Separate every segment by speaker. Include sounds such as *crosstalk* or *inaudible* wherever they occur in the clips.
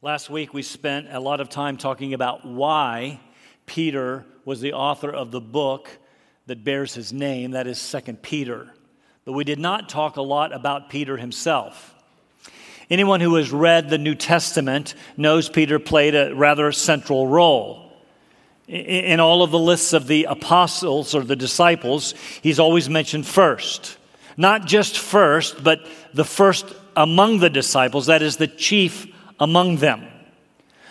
Speaker 1: Last week, we spent a lot of time talking about why Peter was the author of the book that bears his name, that is 2 Peter. But we did not talk a lot about Peter himself. Anyone who has read the New Testament knows Peter played a rather central role. In all of the lists of the apostles or the disciples, he's always mentioned first. Not just first, but the first among the disciples, that is, the chief among them.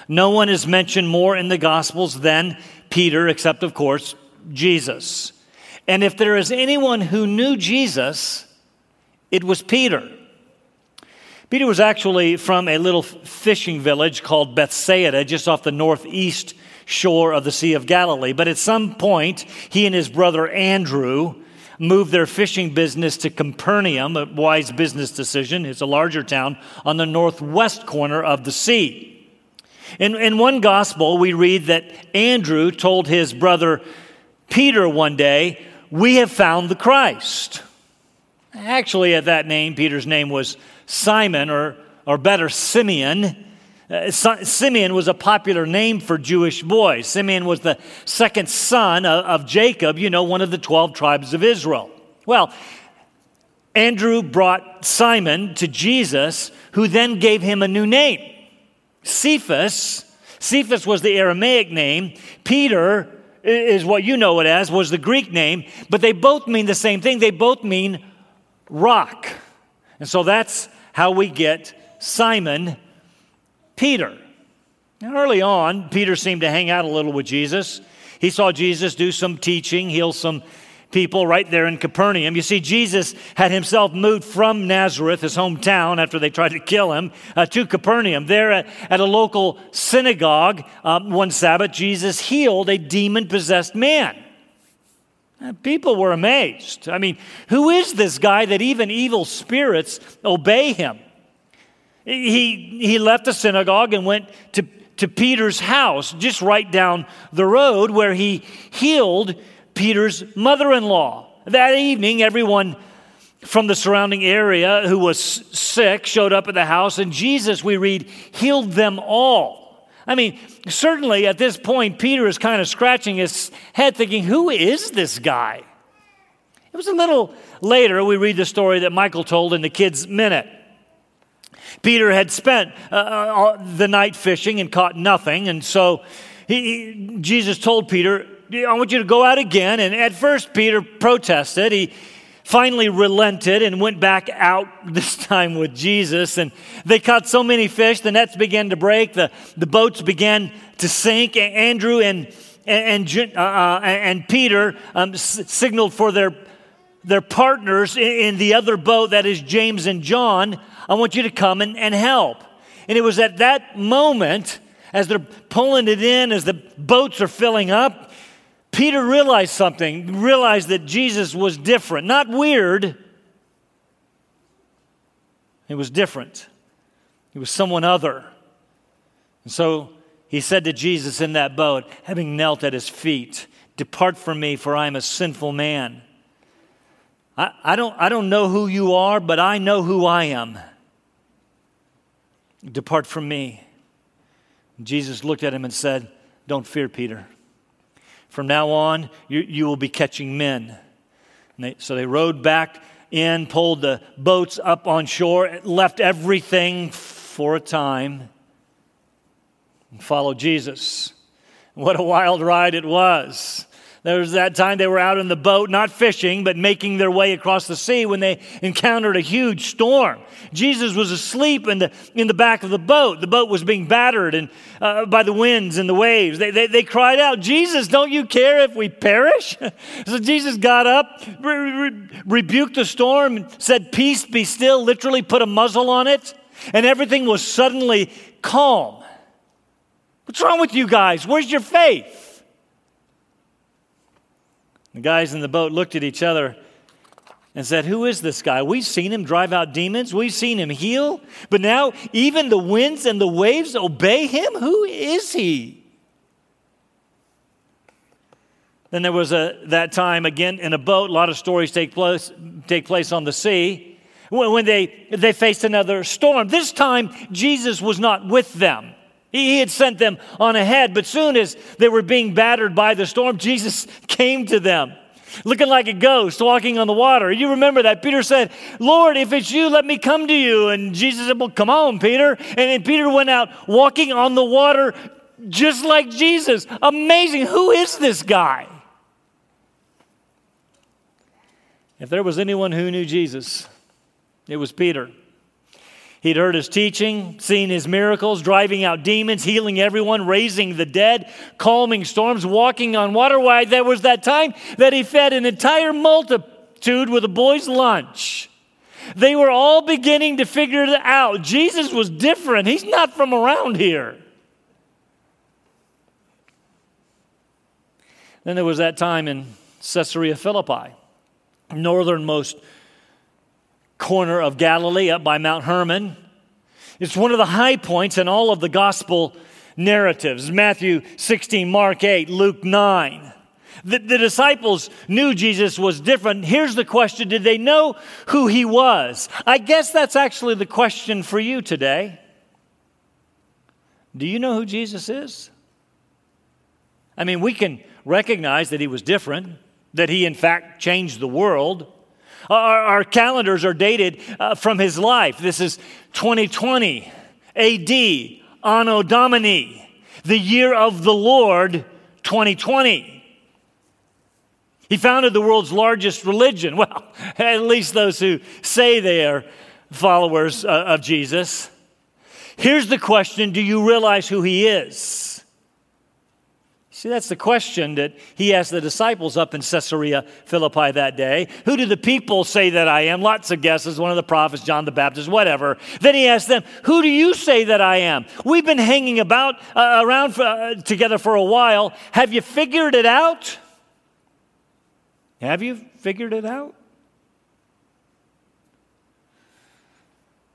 Speaker 1: No one is mentioned more in the Gospels than Peter, except, of course, Jesus. And if there is anyone who knew Jesus, it was Peter. Peter was actually from a little fishing village called Bethsaida, just off the northeast shore of the Sea of Galilee. But at some point, he and his brother Andrew moved their fishing business to Capernaum, a wise business decision. It's a larger town on the northwest corner of the sea. In, in one gospel, we read that Andrew told his brother Peter one day, We have found the Christ. Actually, at that name, Peter's name was Simon, or, or better, Simeon. Uh, Simeon was a popular name for Jewish boys. Simeon was the second son of, of Jacob, you know, one of the 12 tribes of Israel. Well, Andrew brought Simon to Jesus, who then gave him a new name Cephas. Cephas was the Aramaic name. Peter is what you know it as, was the Greek name, but they both mean the same thing. They both mean rock. And so that's how we get Simon Peter. And early on, Peter seemed to hang out a little with Jesus. He saw Jesus do some teaching, heal some people right there in Capernaum. You see, Jesus had himself moved from Nazareth, his hometown, after they tried to kill him, uh, to Capernaum. There at, at a local synagogue, um, one Sabbath, Jesus healed a demon possessed man. People were amazed. I mean, who is this guy that even evil spirits obey him? He, he left the synagogue and went to, to Peter's house, just right down the road, where he healed Peter's mother in law. That evening, everyone from the surrounding area who was sick showed up at the house, and Jesus, we read, healed them all. I mean, certainly at this point, Peter is kind of scratching his head, thinking, Who is this guy? It was a little later, we read the story that Michael told in the Kids' Minute. Peter had spent uh, uh, the night fishing and caught nothing. And so he, he, Jesus told Peter, I want you to go out again. And at first, Peter protested. He finally relented and went back out *laughs* this time with Jesus. And they caught so many fish, the nets began to break, the, the boats began to sink. Andrew and, and, uh, uh and Peter um, signaled for their, their partners in the other boat, that is James and John I want you to come and, and help. And it was at that moment, as they're pulling it in, as the boats are filling up, Peter realized something, realized that Jesus was different, not weird. It was different. He was someone other. And so he said to Jesus in that boat, having knelt at his feet, Depart from me, for I am a sinful man. I, I, don't, I don't know who you are, but I know who I am. Depart from me. Jesus looked at him and said, Don't fear, Peter. From now on, you, you will be catching men. They, so they rowed back in, pulled the boats up on shore, left everything for a time, and followed Jesus. What a wild ride it was. There was that time they were out in the boat, not fishing, but making their way across the sea when they encountered a huge storm. Jesus was asleep in the, in the back of the boat. The boat was being battered and, uh, by the winds and the waves. They, they, they, cried out, Jesus, don't you care if we perish? *laughs* so Jesus got up, re- re- rebuked the storm, and said, Peace be still, literally put a muzzle on it, and everything was suddenly calm. What's wrong with you guys? Where's your faith? The guys in the boat looked at each other and said, Who is this guy? We've seen him drive out demons, we've seen him heal, but now even the winds and the waves obey him? Who is he? Then there was a, that time again in a boat. A lot of stories take place, take place on the sea. when they, they faced another storm. This time, Jesus was not with them. He had sent them on ahead, but soon as they were being battered by the storm, Jesus *laughs* came to them, looking like a ghost walking on the water. You remember that. Peter said, Lord, if it's you, let me come to you. And Jesus said, Well, come on, Peter. And then Peter went out walking on the water just like Jesus. Amazing. Who is this guy? If there was anyone who knew Jesus, it was Peter. He'd heard his teaching, seen his miracles, driving out demons, healing everyone, raising the dead, calming storms, walking on water. Why, there was that time that he fed an entire multitude with a boy's lunch. They were all beginning to figure it out. Jesus was different. He's not from around here. Then there was that time in Caesarea Philippi, northernmost corner of Galilee up by Mount Hermon. It's one of the high points in all of the gospel narratives Matthew 16, Mark 8, Luke 9. The, the, disciples knew Jesus was different. Here's the question Did they know who he was? I guess that's actually the question for you today. Do you know who Jesus is? I mean, we can recognize that he was different, that he, in fact, changed the world. Our, our calendars are dated uh, from his life. This is 2020 AD, Anno Domini, the year of the Lord 2020. He founded the world's largest religion. *laughs* Well, at least those who say they are followers uh, of Jesus. Here's the question Do you realize who he is? See, that's the question that he asked the disciples up in Caesarea Philippi that day. Who do the people say that I am? Lots of guesses, one of the prophets, John the Baptist, whatever. Then he asked them, Who do you say that I am? We've been hanging about uh, around for, uh, together for a while. Have you figured it out? Have you figured it out?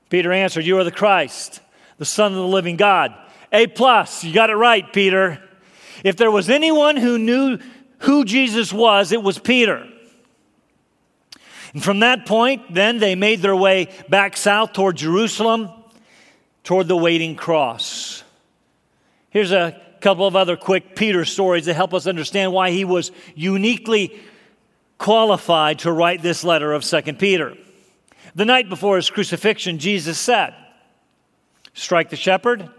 Speaker 1: Peter answered, You are the Christ, the Son of the living God. A plus, you got it right, Peter. If there was anyone who knew who Jesus was, it was Peter. And from that point, then they made their way back south toward Jerusalem, toward the waiting cross. Here's a couple of other quick Peter stories that help us understand why he was uniquely qualified to write this letter of Second Peter. The night before his crucifixion, Jesus said, Strike the shepherd,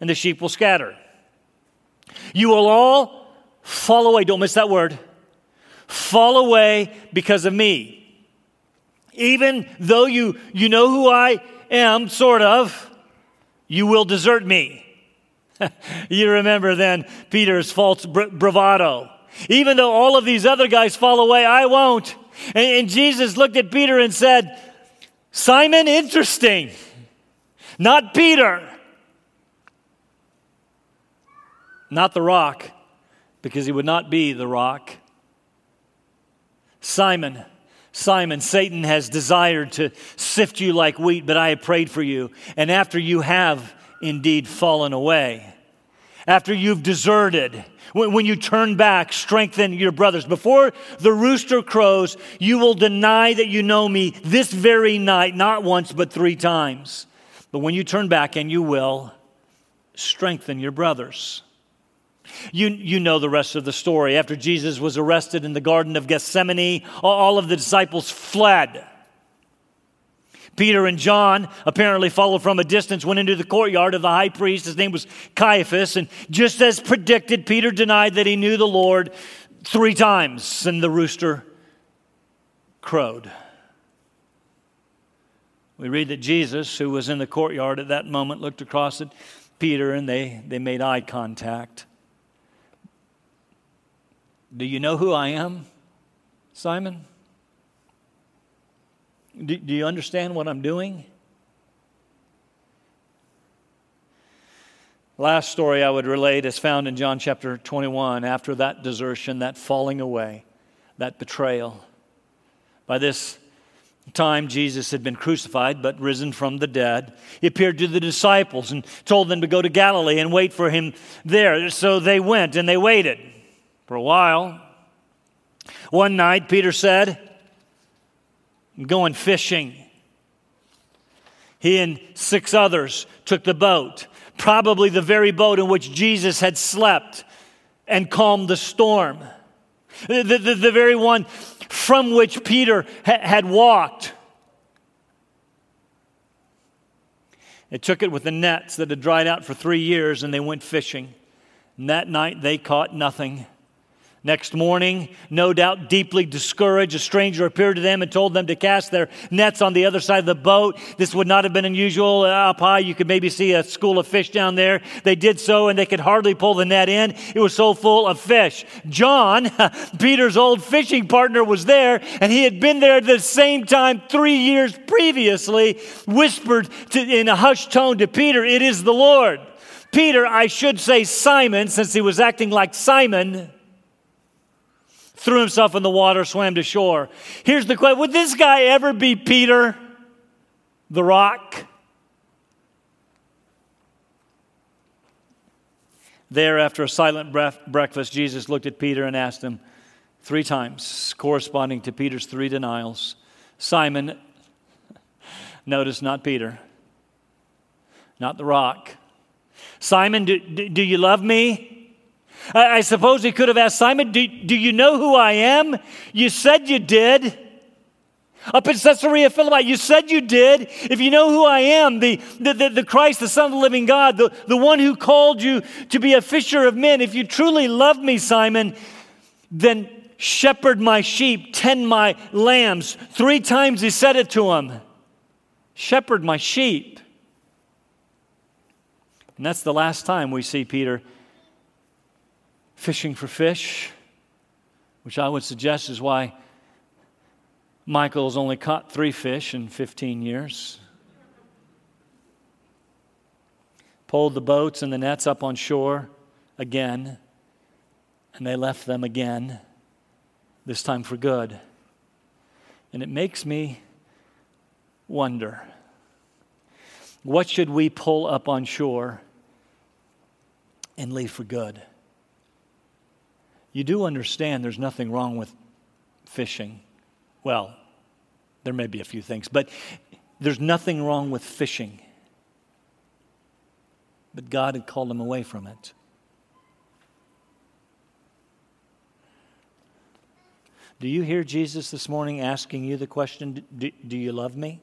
Speaker 1: and the sheep will scatter. You will all fall away. Don't miss that word. Fall away because of me. Even though you, you know who I am, sort of, you will desert me. *laughs* you remember then Peter's false bravado. Even though all of these other guys fall away, I won't. And, and Jesus looked at Peter and said, Simon, interesting. Not Peter. Not the rock, because he would not be the rock. Simon, Simon, Satan has desired to sift you like wheat, but I have prayed for you. And after you have indeed fallen away, after you've deserted, when, you turn back, strengthen your brothers. Before the rooster crows, you will deny that you know me this very night, not once, but three times. But when you turn back, and you will, strengthen your brothers. You, you know the rest of the story. After Jesus was arrested in the Garden of Gethsemane, all of the disciples fled. Peter and John apparently followed from a distance, went into the courtyard of the high priest. His name was Caiaphas. And just as predicted, Peter denied that he knew the Lord three times, and the rooster crowed. We read that Jesus, who was in the courtyard at that moment, looked across at Peter and they, they made eye contact. Do you know who I am, Simon? Do, do you understand what I'm doing? Last story I would relate is found in John chapter 21 after that desertion, that falling away, that betrayal. By this time, Jesus had been crucified but risen from the dead. He appeared to the disciples and told them to go to Galilee and wait for him there. So they went and they waited for a while. One night, Peter said, I'm going fishing. He and six others took the boat, probably the very boat in which Jesus had slept and calmed the storm, the, the, the very one from which Peter ha- had walked. They took it with the nets that had dried out for three years and they went fishing. And that night they caught nothing. Next morning, no doubt deeply discouraged, a stranger appeared to them and told them to cast their nets on the other side of the boat. This would not have been unusual. Ah, Up high, you could maybe see a school of fish down there. They did so, and they could hardly pull the net in. It was so full of fish. John, *laughs* Peter's old fishing partner, was there, and he had been there at the same time three years previously, whispered to, in a hushed tone to Peter, It is the Lord. Peter, I should say Simon, since he was acting like Simon threw himself in the water, swam to shore. Here's the question Would this guy ever be Peter, the rock? There, after a silent breakfast, Jesus looked at Peter and asked him three times, corresponding to Peter's three denials Simon, notice not Peter, not the rock. Simon, do, do you love me? I, suppose he could have asked Simon, do, do you know who I am? You said you did. Up in Caesarea Philippi, you said you did. If you know who I am, the, the, the, the, Christ, the Son of the living God, the, the one who called you to be a fisher of men, if you truly love me, Simon, then shepherd my sheep, tend my lambs. Three times he said it to him shepherd my sheep. And that's the last time we see Peter fishing for fish, which I would suggest is why Michael's only caught three fish in 15 years. Pulled the boats and the nets up on shore again, and they left them again, this time for good. And it makes me wonder what should we pull up on shore and leave for good? You do understand there's nothing wrong with fishing. Well, there may be a few things, but there's nothing wrong with fishing. But God had called him away from it. Do you hear Jesus this morning asking you the question, Do, do you love me?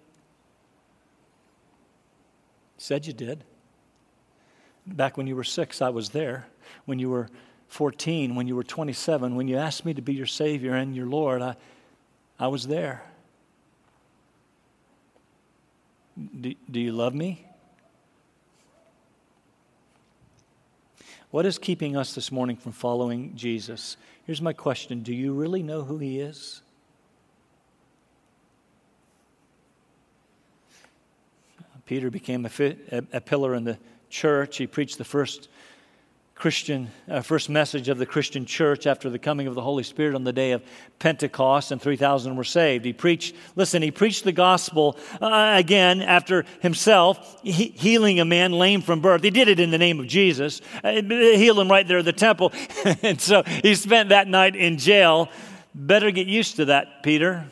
Speaker 1: Said you did. Back when you were six, I was there. When you were 14, when you were 27, when you asked me to be your Savior and your Lord, I, I was there. Do, do you love me? What is keeping us this morning from following Jesus? Here's my question Do you really know who He is? Peter became a, a pillar in the church. He preached the first Christian, uh, first message of the Christian church after the coming of the Holy Spirit on the day of Pentecost, and 3,000 were saved. He preached, listen, he preached the gospel uh, again after himself he, healing a man lame from birth. He did it in the name of Jesus, uh, healed him right there at the temple. *laughs* and so he spent that night in jail. Better get used to that, Peter.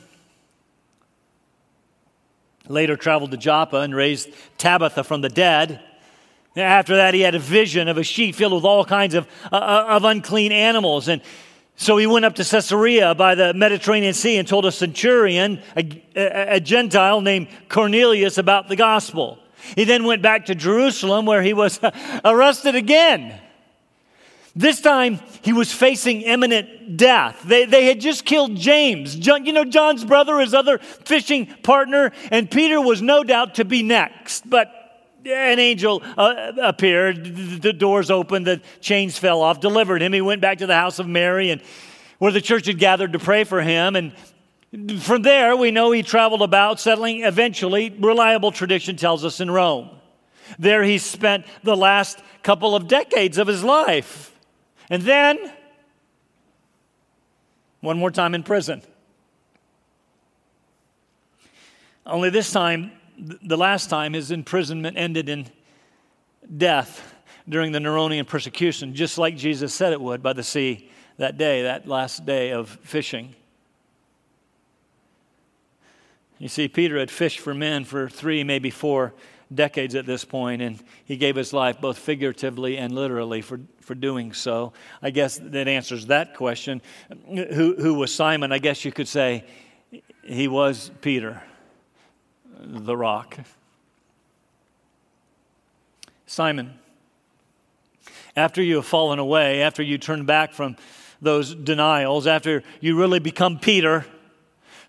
Speaker 1: Later traveled to Joppa and raised Tabitha from the dead. After that, he had a vision of a sheet filled with all kinds of, uh, uh, of unclean animals. And so he went up to Caesarea by the Mediterranean Sea and told a centurion, a, a, a Gentile named Cornelius, about the gospel. He then went back to Jerusalem where he was arrested again. This time, he was facing imminent death. They, they had just killed James, John, you know, John's brother, his other fishing partner, and Peter was no doubt to be next. But an angel uh, appeared, the doors opened, the chains fell off, delivered him. He went back to the house of Mary and where the church had gathered to pray for him. And from there, we know he traveled about, settling eventually, reliable tradition tells us, in Rome. There he spent the last couple of decades of his life. And then, one more time in prison. Only this time, the last time his imprisonment ended in death during the Neronian persecution, just like Jesus said it would by the sea that day, that last day of fishing. You see, Peter had fished for men for three, maybe four decades at this point, and he gave his life both figuratively and literally for, for doing so. I guess that answers that question. Who, who was Simon? I guess you could say he was Peter, the rock. Simon, after you have fallen away, after you turn back from those denials, after you really become Peter,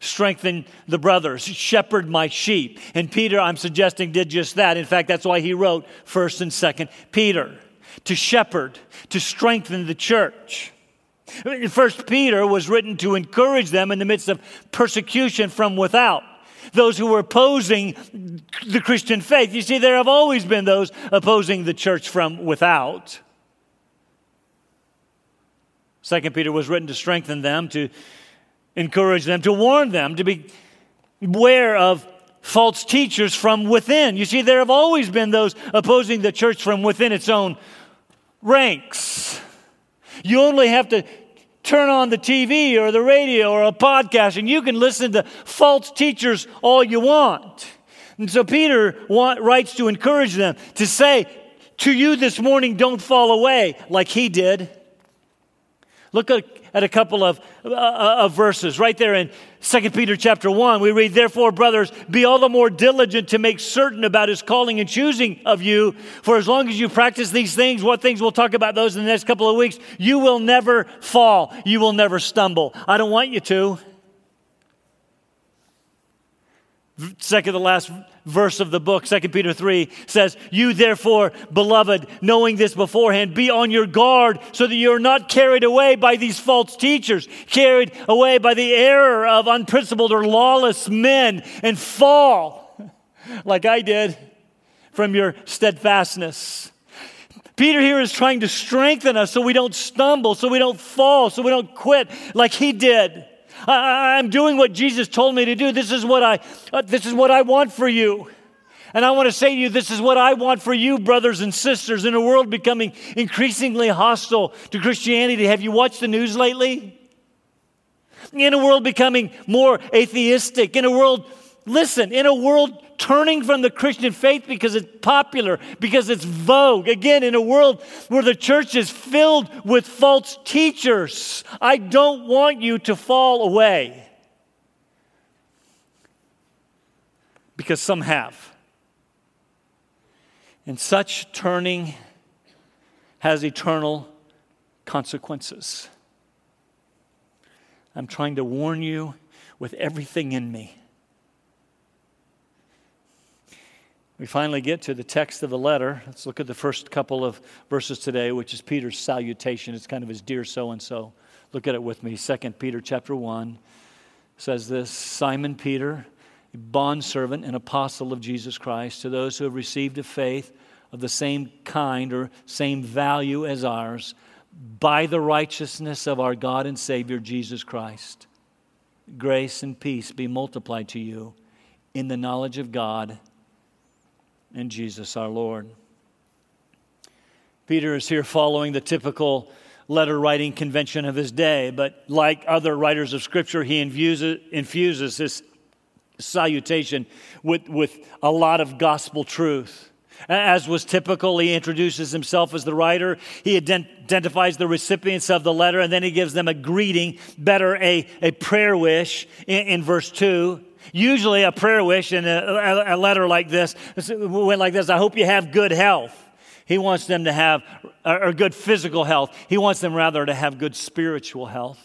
Speaker 1: strengthen the brothers, shepherd my sheep. And Peter, I'm suggesting, did just that. In fact, that's why he wrote 1st and 2nd Peter to shepherd, to strengthen the church. First Peter was written to encourage them in the midst of persecution from without. Those who were opposing the Christian faith. You see, there have always been those opposing the church from without. Second Peter was written to strengthen them, to encourage them, to warn them, to be aware of false teachers from within. You see, there have always been those opposing the church from within its own ranks. You only have to turn on the TV or the radio or a podcast and you can listen to false teachers all you want. And so Peter want, writes to encourage them to say to you this morning, don't fall away like he did. Look at, a couple of, uh, of verses right there in 2 Peter chapter 1. We read, Therefore, brothers, be all the more diligent to make certain about his calling and choosing of you. For as long as you practice these things, what things we'll talk about those in the next couple of weeks, you will never fall. You will never stumble. I don't want you to. Second to last verse of the book, 2 Peter 3 says, You therefore, beloved, knowing this beforehand, be on your guard so that you're not carried away by these false teachers, carried away by the error of unprincipled or lawless men, and fall, *laughs* like I did, from your steadfastness. Peter here is trying to strengthen us so we don't stumble, so we don't fall, so we don't quit like he did. I, am doing what Jesus told me to do. This is what I, uh, this is what I want for you. And I want to say to you, this is what I want for you, brothers and sisters, in a world becoming increasingly hostile to Christianity. Have you watched the news lately? In a world becoming more atheistic, in a world, listen, in a world turning from the Christian faith because it's popular, because it's vogue. Again, in a world where the church is filled with false teachers, I don't want you to fall away. Because some have. And such turning has eternal consequences. I'm trying to warn you with everything in me. We finally get to the text of the letter. Let's look at the first couple of verses today, which is Peter's salutation. It's kind of his dear so and so. Look at it with me. 2 Peter chapter 1 says this Simon Peter, bondservant and apostle of Jesus Christ, to those who have received a faith of the same kind or same value as ours, by the righteousness of our God and Savior Jesus Christ. Grace and peace be multiplied to you in the knowledge of God and Jesus our Lord. Peter is here following the typical letter writing convention of his day, but like other writers of Scripture, he infuses, infuses this salutation with, with a lot of gospel truth. As was typical, he introduces himself as the writer. He identifies the recipients of the letter, and then he gives them a greeting, better a, a prayer wish in, in verse 2. Usually, a prayer wish in a, a, letter like this went like this I hope you have good health. He wants them to have, or good physical health. He wants them rather to have good spiritual health.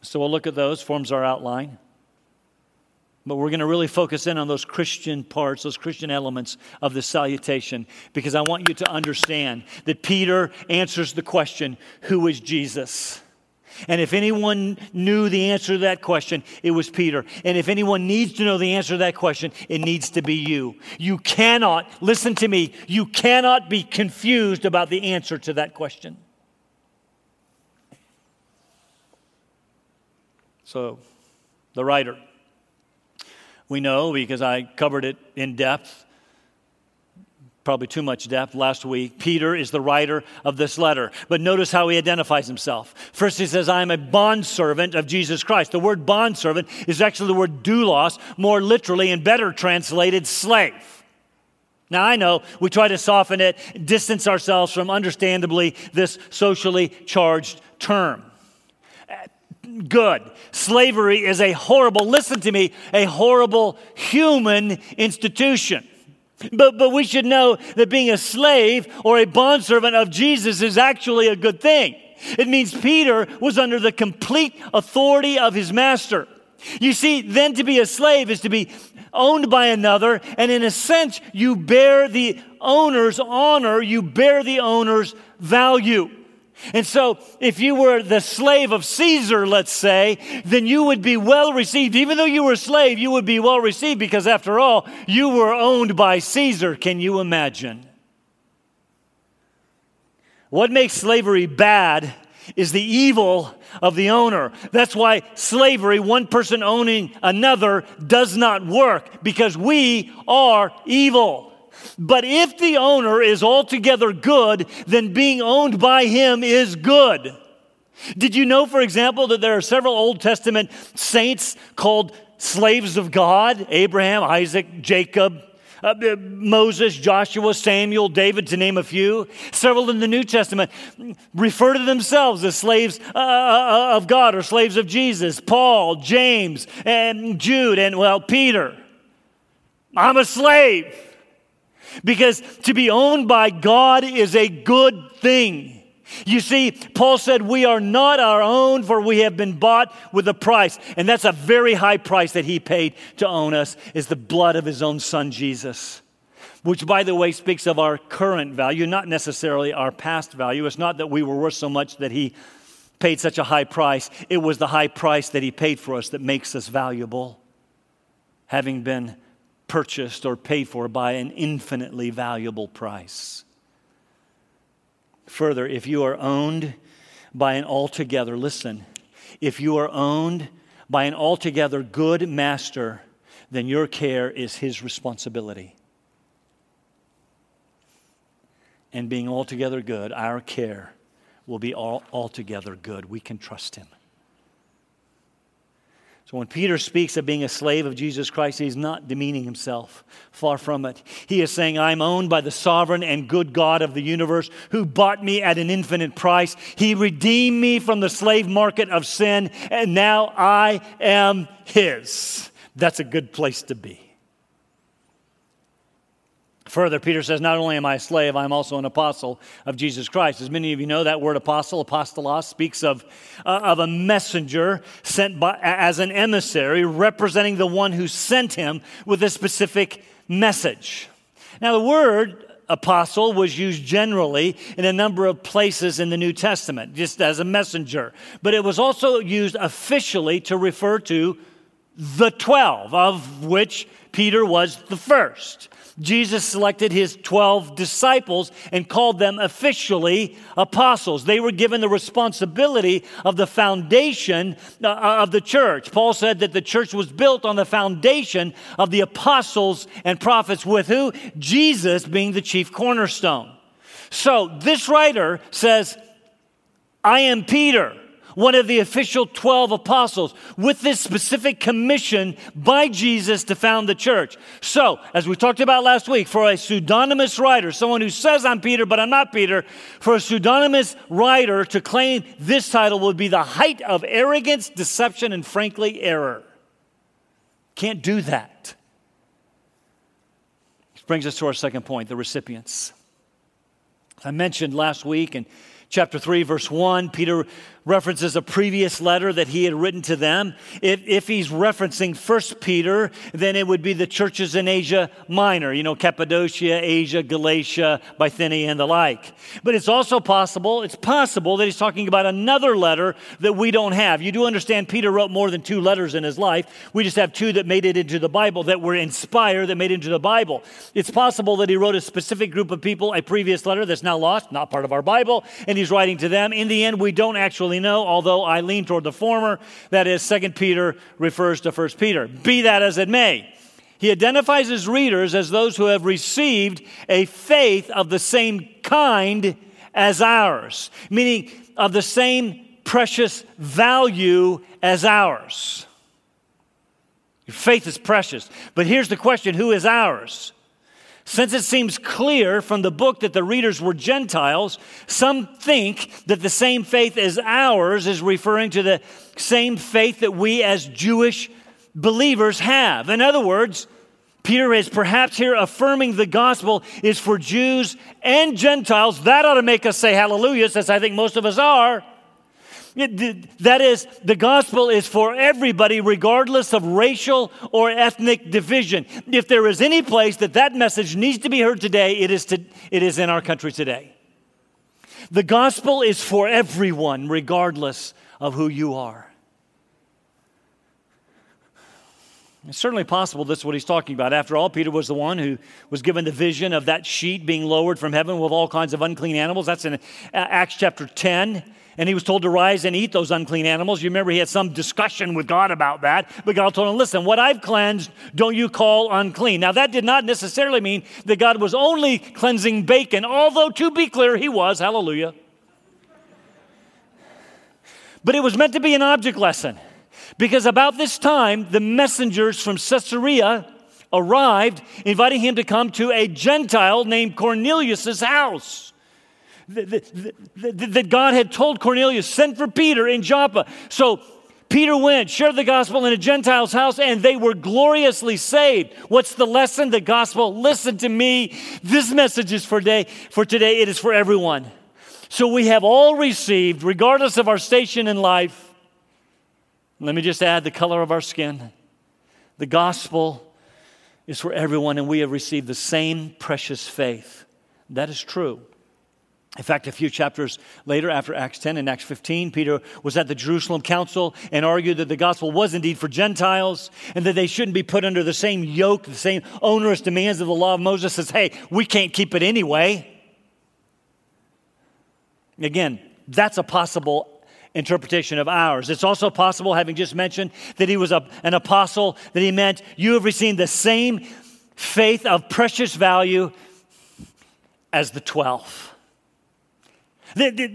Speaker 1: So we'll look at those, forms our outline. But we're going to really focus in on those Christian parts, those Christian elements of the salutation, because I want you to understand that Peter answers the question who is Jesus? And if anyone knew the answer to that question, it was Peter. And if anyone needs to know the answer to that question, it needs to be you. You cannot, listen to me, you cannot be confused about the answer to that question. So, the writer, we know because I covered it in depth probably too much depth last week. Peter is the writer of this letter. But notice how he identifies himself. First, he says, I am a bondservant of Jesus Christ. The word bondservant is actually the word doulos, more literally and better translated slave. Now, I know we try to soften it, distance ourselves from understandably this socially charged term. Good. Slavery is a horrible, listen to me, a horrible human institution. But, but we should know that being a slave or a bondservant of Jesus is actually a good thing. It means Peter was under the complete authority of his master. You see, then to be a slave is to be owned by another, and in a sense, you bear the owner's honor, you bear the owner's value. And so, if you were the slave of Caesar, let's say, then you would be well received. Even though you were a slave, you would be well received because, after all, you were owned by Caesar. Can you imagine? What makes slavery bad is the evil of the owner. That's why slavery, one person owning another, does not work because we are evil. But if the owner is altogether good, then being owned by him is good. Did you know, for example, that there are several Old Testament saints called slaves of God? Abraham, Isaac, Jacob, uh, uh Moses, Joshua, Samuel, David, to name a few. Several in the New Testament refer to themselves as slaves uh, uh, uh of God or slaves of Jesus. Paul, James, and Jude, and well, Peter. I'm a slave. Because to be owned by God is a good thing. You see, Paul said, We are not our own, for we have been bought with a price. And that's a very high price that he paid to own us, is the blood of his own son, Jesus. Which, by the way, speaks of our current value, not necessarily our past value. It's not that we were worth so much that he paid such a high price. It was the high price that he paid for us that makes us valuable, having been purchased or paid for by an infinitely valuable price. Further, if you are owned by an altogether, listen, if you are owned by an altogether good master, then your care is his responsibility. And being altogether good, our care will be all, altogether good. We can trust him. So when Peter speaks of being a slave of Jesus Christ, he's not demeaning himself. Far from it. He is saying, I'm owned by the sovereign and good God of the universe who bought me at an infinite price. He redeemed me from the slave market of sin, and now I am his. That's a good place to be. Further, Peter says, Not only am I a slave, I'm also an apostle of Jesus Christ. As many of you know, that word apostle, apostolos, speaks of, uh, of a messenger sent by, as an emissary representing the one who sent him with a specific message. Now, the word apostle was used generally in a number of places in the New Testament, just as a messenger. But it was also used officially to refer to the 12, of which Peter was the first. Jesus selected his 12 disciples and called them officially apostles. They were given the responsibility of the foundation uh, of the church. Paul said that the church was built on the foundation of the apostles and prophets, with who? Jesus being the chief cornerstone. So this writer says, I am Peter one of the official 12 apostles, with this specific commission by Jesus to found the church. So, as we talked about last week, for a pseudonymous writer, someone who says, I'm Peter, but I'm not Peter, for a pseudonymous writer to claim this title would be the height of arrogance, deception, and frankly, error. Can't do that. This brings us to our second point the recipients. I mentioned last week, and chapter 3, verse 1, Peter references a previous letter that he had written to them. If, if he's referencing First Peter, then it would be the churches in Asia Minor, you know, Cappadocia, Asia, Galatia, Bithynia, and the like. But it's also possible, it's possible that he's talking about another letter that we don't have. You do understand Peter wrote more than two letters in his life. We just have two that made it into the Bible, that were inspired, that made it into the Bible. It's possible that he wrote a specific group of people a previous letter that's now lost, not part of our Bible, and he's writing to them. In the end, we don't actually know, although I lean toward the former. That is, Second Peter refers to First Peter. Be that as it may, He identifies his readers as those who have received a faith of the same kind as ours, meaning of the same precious value as ours. Your faith is precious. But here's the question who is ours? Since it seems clear from the book that the readers were Gentiles, some think that the same faith as ours is referring to the same faith that we as Jewish believers have. In other words, Peter is perhaps here affirming the gospel is for Jews and Gentiles. That ought to make us say hallelujah, since I think most of us are. That is, the gospel is for everybody, regardless of racial or ethnic division. If there is any place that that message needs to be heard today, it is, to, it is in our country today. The gospel is for everyone, regardless of who you are. It's certainly possible this is what he's talking about. After all, Peter was the one who was given the vision of that sheet being lowered from heaven with all kinds of unclean animals. That's in uh, Acts chapter 10. And he was told to rise and eat those unclean animals. You remember he had some discussion with God about that. But God told him, listen, what I've cleansed, don't you call unclean. Now, that did not necessarily mean that God was only cleansing bacon, although to be clear, he was. Hallelujah. But it was meant to be an object lesson. Because about this time, the messengers from Caesarea arrived, inviting him to come to a Gentile named Cornelius' house. That God had told Cornelius, send for Peter in Joppa. So Peter went, shared the gospel in a Gentile's house, and they were gloriously saved. What's the lesson? The gospel. Listen to me. This message is for today. For today, it is for everyone. So we have all received, regardless of our station in life, let me just add the color of our skin. The gospel is for everyone, and we have received the same precious faith. That is true. In fact, a few chapters later, after Acts 10 and Acts 15, Peter was at the Jerusalem Council and argued that the gospel was indeed for Gentiles and that they shouldn't be put under the same yoke, the same onerous demands of the law of Moses. Says, hey, we can't keep it anyway. Again, that's a possible interpretation of ours. It's also possible, having just mentioned that he was a, an apostle, that he meant you have received the same faith of precious value as the 12. The, the,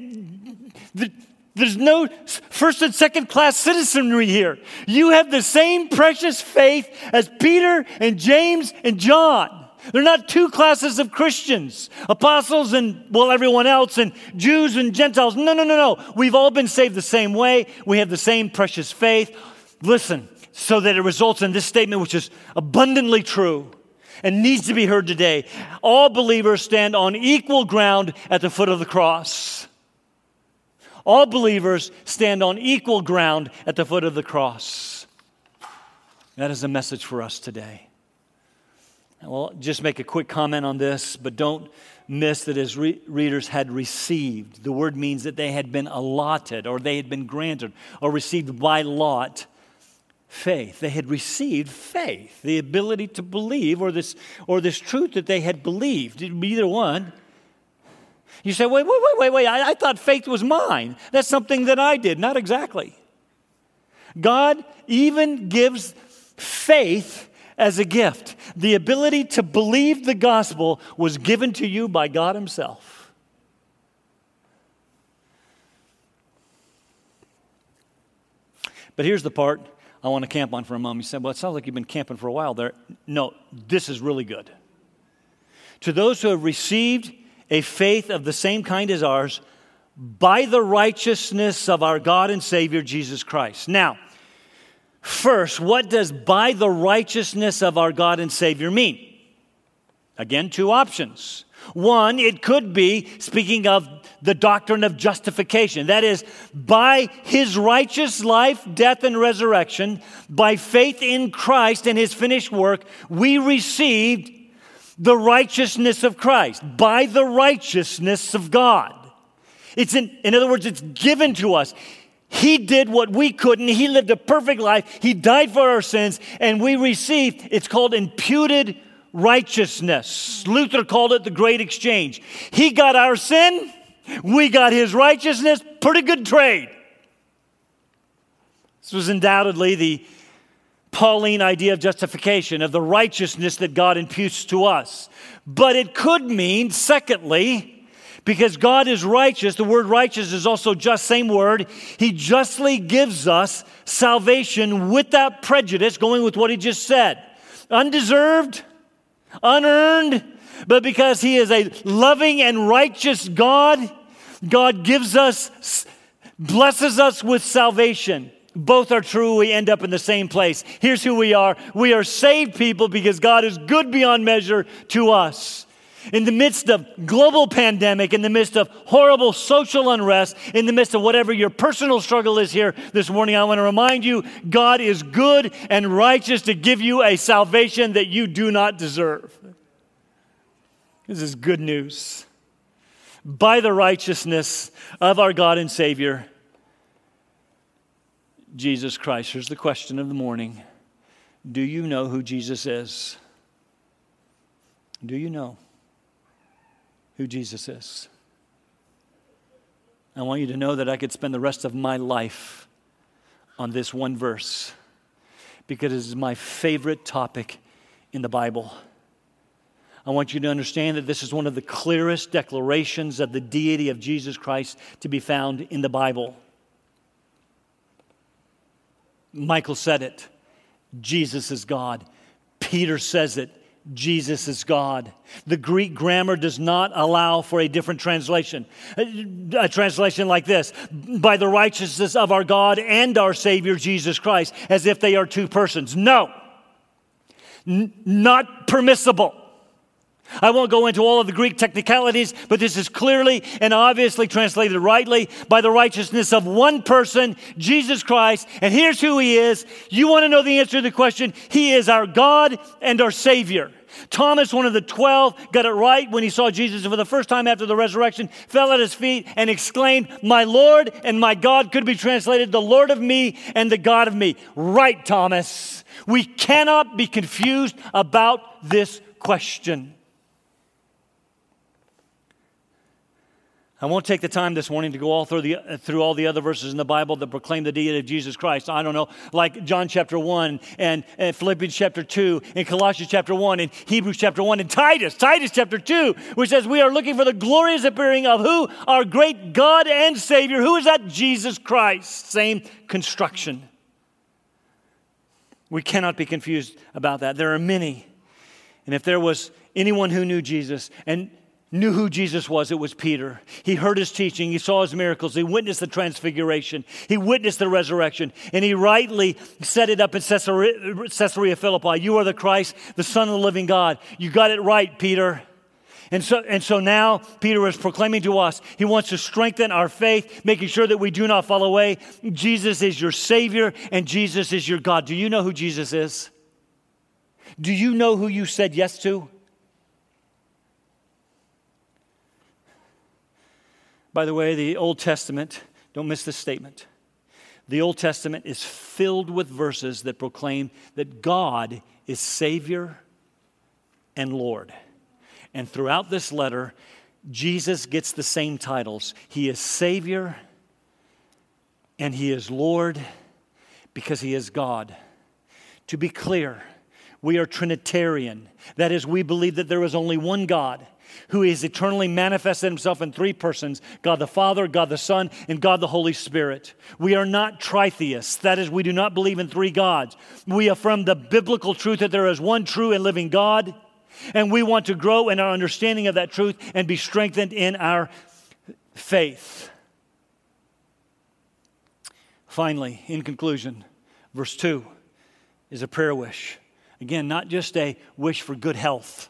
Speaker 1: the, there's no first and second class citizenry here. You have the same precious faith as Peter and James and John. They're not two classes of Christians apostles and, well, everyone else, and Jews and Gentiles. No, no, no, no. We've all been saved the same way. We have the same precious faith. Listen, so that it results in this statement, which is abundantly true and needs to be heard today. All believers stand on equal ground at the foot of the cross. All believers stand on equal ground at the foot of the cross. That is a message for us today. Well, just make a quick comment on this, but don't miss that his re- readers had received. The word means that they had been allotted, or they had been granted, or received by lot faith. They had received faith, the ability to believe, or this, or this truth that they had believed. Either one. You say, wait, wait, wait, wait, wait. I, I thought faith was mine. That's something that I did. Not exactly. God even gives faith as a gift. The ability to believe the gospel was given to you by God Himself. But here's the part I want to camp on for a moment. You said, Well, it sounds like you've been camping for a while there. No, this is really good. To those who have received a faith of the same kind as ours, by the righteousness of our God and Savior Jesus Christ. Now, First, what does by the righteousness of our God and Savior mean? Again, two options. One, it could be speaking of the doctrine of justification. That is, by his righteous life, death, and resurrection, by faith in Christ and his finished work, we received the righteousness of Christ, by the righteousness of God. It's in, in other words, it's given to us. He did what we couldn't. He lived a perfect life. He died for our sins, and we received, it's called imputed righteousness. Luther called it the great exchange. He got our sin, we got his righteousness. Pretty good trade. This was undoubtedly the Pauline idea of justification, of the righteousness that God imputes to us. But it could mean, secondly, because God is righteous, the word righteous is also just, same word. He justly gives us salvation without prejudice, going with what he just said. Undeserved, unearned, but because he is a loving and righteous God, God gives us, blesses us with salvation. Both are true. We end up in the same place. Here's who we are we are saved people because God is good beyond measure to us. In the midst of global pandemic, in the midst of horrible social unrest, in the midst of whatever your personal struggle is here this morning, I want to remind you God is good and righteous to give you a salvation that you do not deserve. This is good news. By the righteousness of our God and Savior, Jesus Christ. Here's the question of the morning Do you know who Jesus is? Do you know who Jesus is? I want you to know that I could spend the rest of my life on this one verse because it is my favorite topic in the Bible. I want you to understand that this is one of the clearest declarations of the deity of Jesus Christ to be found in the Bible. Michael said it Jesus is God. Peter says it Jesus is God. The Greek grammar does not allow for a different translation. A translation like this by the righteousness of our God and our Savior Jesus Christ, as if they are two persons. No, N- not permissible. I won't go into all of the Greek technicalities, but this is clearly and obviously translated rightly by the righteousness of one person, Jesus Christ. And here's who he is. You want to know the answer to the question? He is our God and our Savior. Thomas, one of the twelve, got it right when he saw Jesus for the first time after the resurrection, fell at his feet and exclaimed, My Lord and my God could be translated, the Lord of me and the God of me. Right, Thomas. We cannot be confused about this question. I won't take the time this morning to go all through, the, through all the other verses in the Bible that proclaim the deity of Jesus Christ. I don't know, like John chapter 1 and, and Philippians chapter 2 and Colossians chapter 1 and Hebrews chapter 1 and Titus, Titus chapter 2, which says we are looking for the glorious appearing of who? Our great God and Savior. Who is that? Jesus Christ. Same construction. We cannot be confused about that. There are many. And if there was anyone who knew Jesus and knew who Jesus was, it was Peter. He heard his teaching, he saw his miracles, he witnessed the transfiguration, he witnessed the resurrection, and he rightly set it up in Caesarea, Philippi. You are the Christ, the Son of the living God. You got it right, Peter. And so, and so now Peter is proclaiming to us, he wants to strengthen our faith, making sure that we do not fall away. Jesus is your Savior and Jesus is your God. Do you know who Jesus is? Do you know who you said yes to? By the way, the Old Testament, don't miss this statement. The Old Testament is filled with verses that proclaim that God is Savior and Lord. And throughout this letter, Jesus gets the same titles. He is Savior and He is Lord because He is God. To be clear, we are Trinitarian. That is, we believe that there is only one God who is eternally manifested himself in three persons God the Father, God the Son, and God the Holy Spirit. We are not tritheists. That is, we do not believe in three gods. We affirm the biblical truth that there is one true and living God, and we want to grow in our understanding of that truth and be strengthened in our faith. Finally, in conclusion, verse 2 is a prayer wish. Again, not just a wish for good health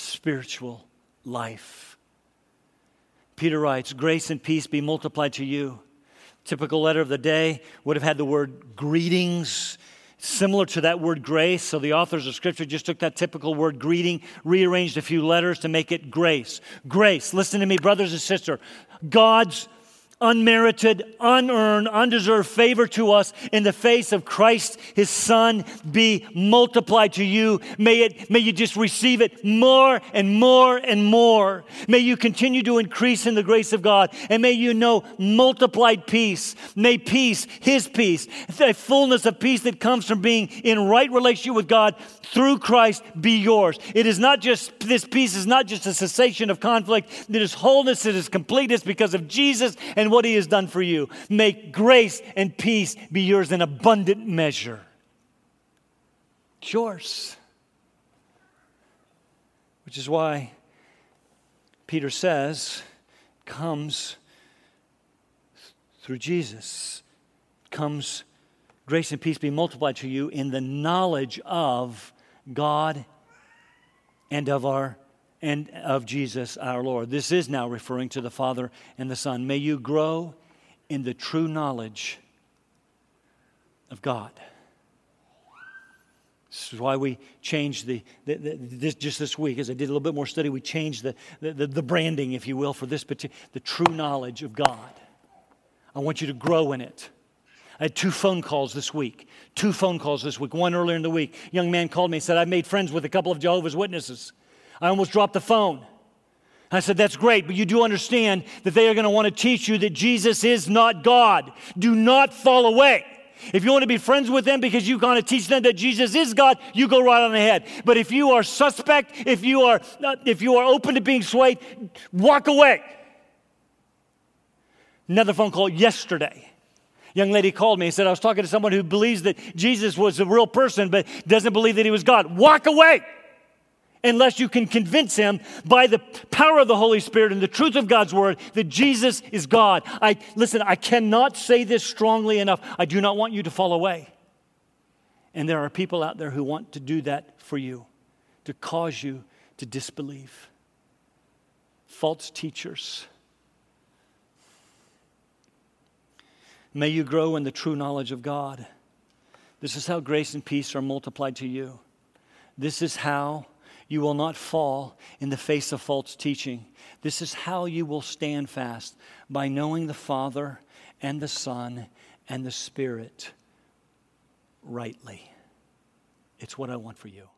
Speaker 1: spiritual life. Peter writes, Grace and peace be multiplied to you. Typical letter of the day would have had the word greetings, similar to that word grace. So the authors of Scripture just took that typical word greeting, rearranged a few letters to make it grace. Grace, listen to me, brothers and sisters. God's unmerited, unearned, undeserved favor to us in the face of Christ, his Son, be multiplied to you. May, it, may you just receive it more and more and more. May you continue to increase in the grace of God, and may you know multiplied peace. May peace, his peace, the fullness of peace that comes from being in right relationship with God through Christ be yours. It is not just, this peace is not just a cessation of conflict, it is wholeness, it is completeness because of Jesus and what he has done for you. Make grace and peace be yours in abundant measure. It's yours. Which is why Peter says, comes through Jesus. Comes grace and peace be multiplied to you in the knowledge of God and of our and of Jesus our Lord. This is now referring to the Father and the Son. May you grow in the true knowledge of God. This is why we changed the, the, the this, just this week, as I did a little bit more study, we changed the, the, the branding, if you will, for this particular, the true knowledge of God. I want you to grow in it. I had two phone calls this week. Two phone calls this week. One earlier in the week. A young man called me and said, I made friends with a couple of Jehovah's Witnesses. I almost dropped the phone. I said, That's great, but you do understand that they are going to want to teach you that Jesus is not God. Do not fall away. If you want to be friends with them because you want to teach them that Jesus is God, you go right on ahead. But if you are suspect, if you are, uh, if you are open to being swayed, walk away. Another phone call yesterday. Young lady called me and said, I was talking to someone who believes that Jesus was a real person but doesn't believe that he was God. Walk away unless you can convince him by the power of the Holy Spirit and the truth of God's word that Jesus is God. I listen, I cannot say this strongly enough. I do not want you to fall away. And there are people out there who want to do that for you, to cause you to disbelieve. False teachers. May you grow in the true knowledge of God. This is how grace and peace are multiplied to you. This is how you will not fall in the face of false teaching. This is how you will stand fast by knowing the Father and the Son and the Spirit rightly. It's what I want for you.